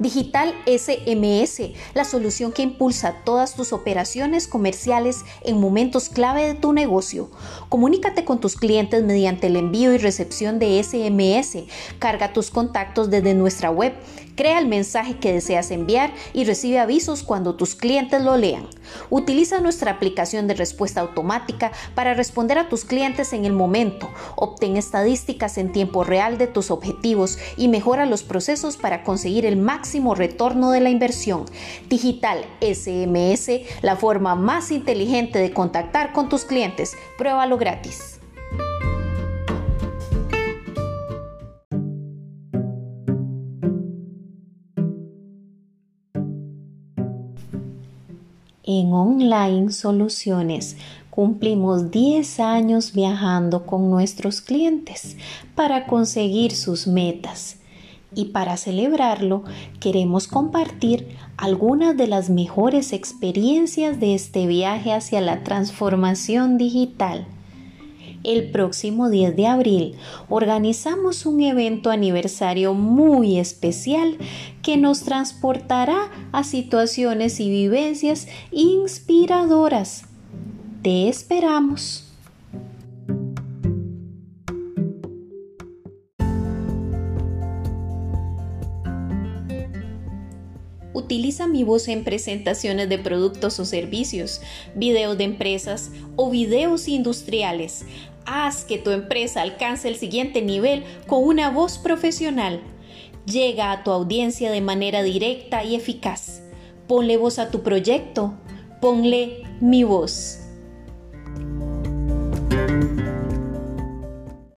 Digital SMS, la solución que impulsa todas tus operaciones comerciales en momentos clave de tu negocio. Comunícate con tus clientes mediante el envío y recepción de SMS. Carga tus contactos desde nuestra web. Crea el mensaje que deseas enviar y recibe avisos cuando tus clientes lo lean. Utiliza nuestra aplicación de respuesta automática para responder a tus clientes en el momento. Obtén estadísticas en tiempo real de tus objetivos y mejora los procesos para conseguir el máximo retorno de la inversión. Digital SMS, la forma más inteligente de contactar con tus clientes. Pruébalo gratis. En Online Soluciones cumplimos 10 años viajando con nuestros clientes para conseguir sus metas. Y para celebrarlo, queremos compartir algunas de las mejores experiencias de este viaje hacia la transformación digital. El próximo 10 de abril organizamos un evento aniversario muy especial que nos transportará a situaciones y vivencias inspiradoras. Te esperamos. Utiliza mi voz en presentaciones de productos o servicios, videos de empresas o videos industriales. Haz que tu empresa alcance el siguiente nivel con una voz profesional. Llega a tu audiencia de manera directa y eficaz. Ponle voz a tu proyecto. Ponle mi voz.